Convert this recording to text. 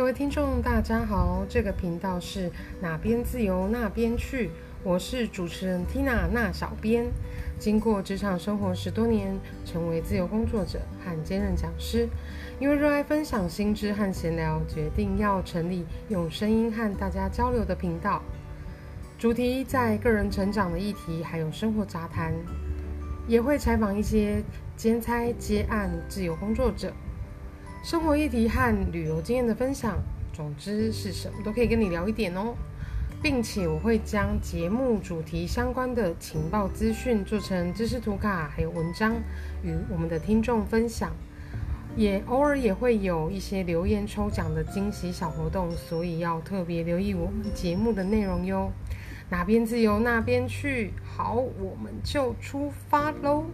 各位听众，大家好，这个频道是哪边自由那边去，我是主持人 Tina 那小编。经过职场生活十多年，成为自由工作者和兼任讲师，因为热爱分享新知和闲聊，决定要成立用声音和大家交流的频道。主题在个人成长的议题，还有生活杂谈，也会采访一些兼差接案自由工作者。生活议题和旅游经验的分享，总之是什么都可以跟你聊一点哦，并且我会将节目主题相关的情报资讯做成知识图卡，还有文章与我们的听众分享，也偶尔也会有一些留言抽奖的惊喜小活动，所以要特别留意我们节目的内容哟。哪边自由那边去，好，我们就出发喽。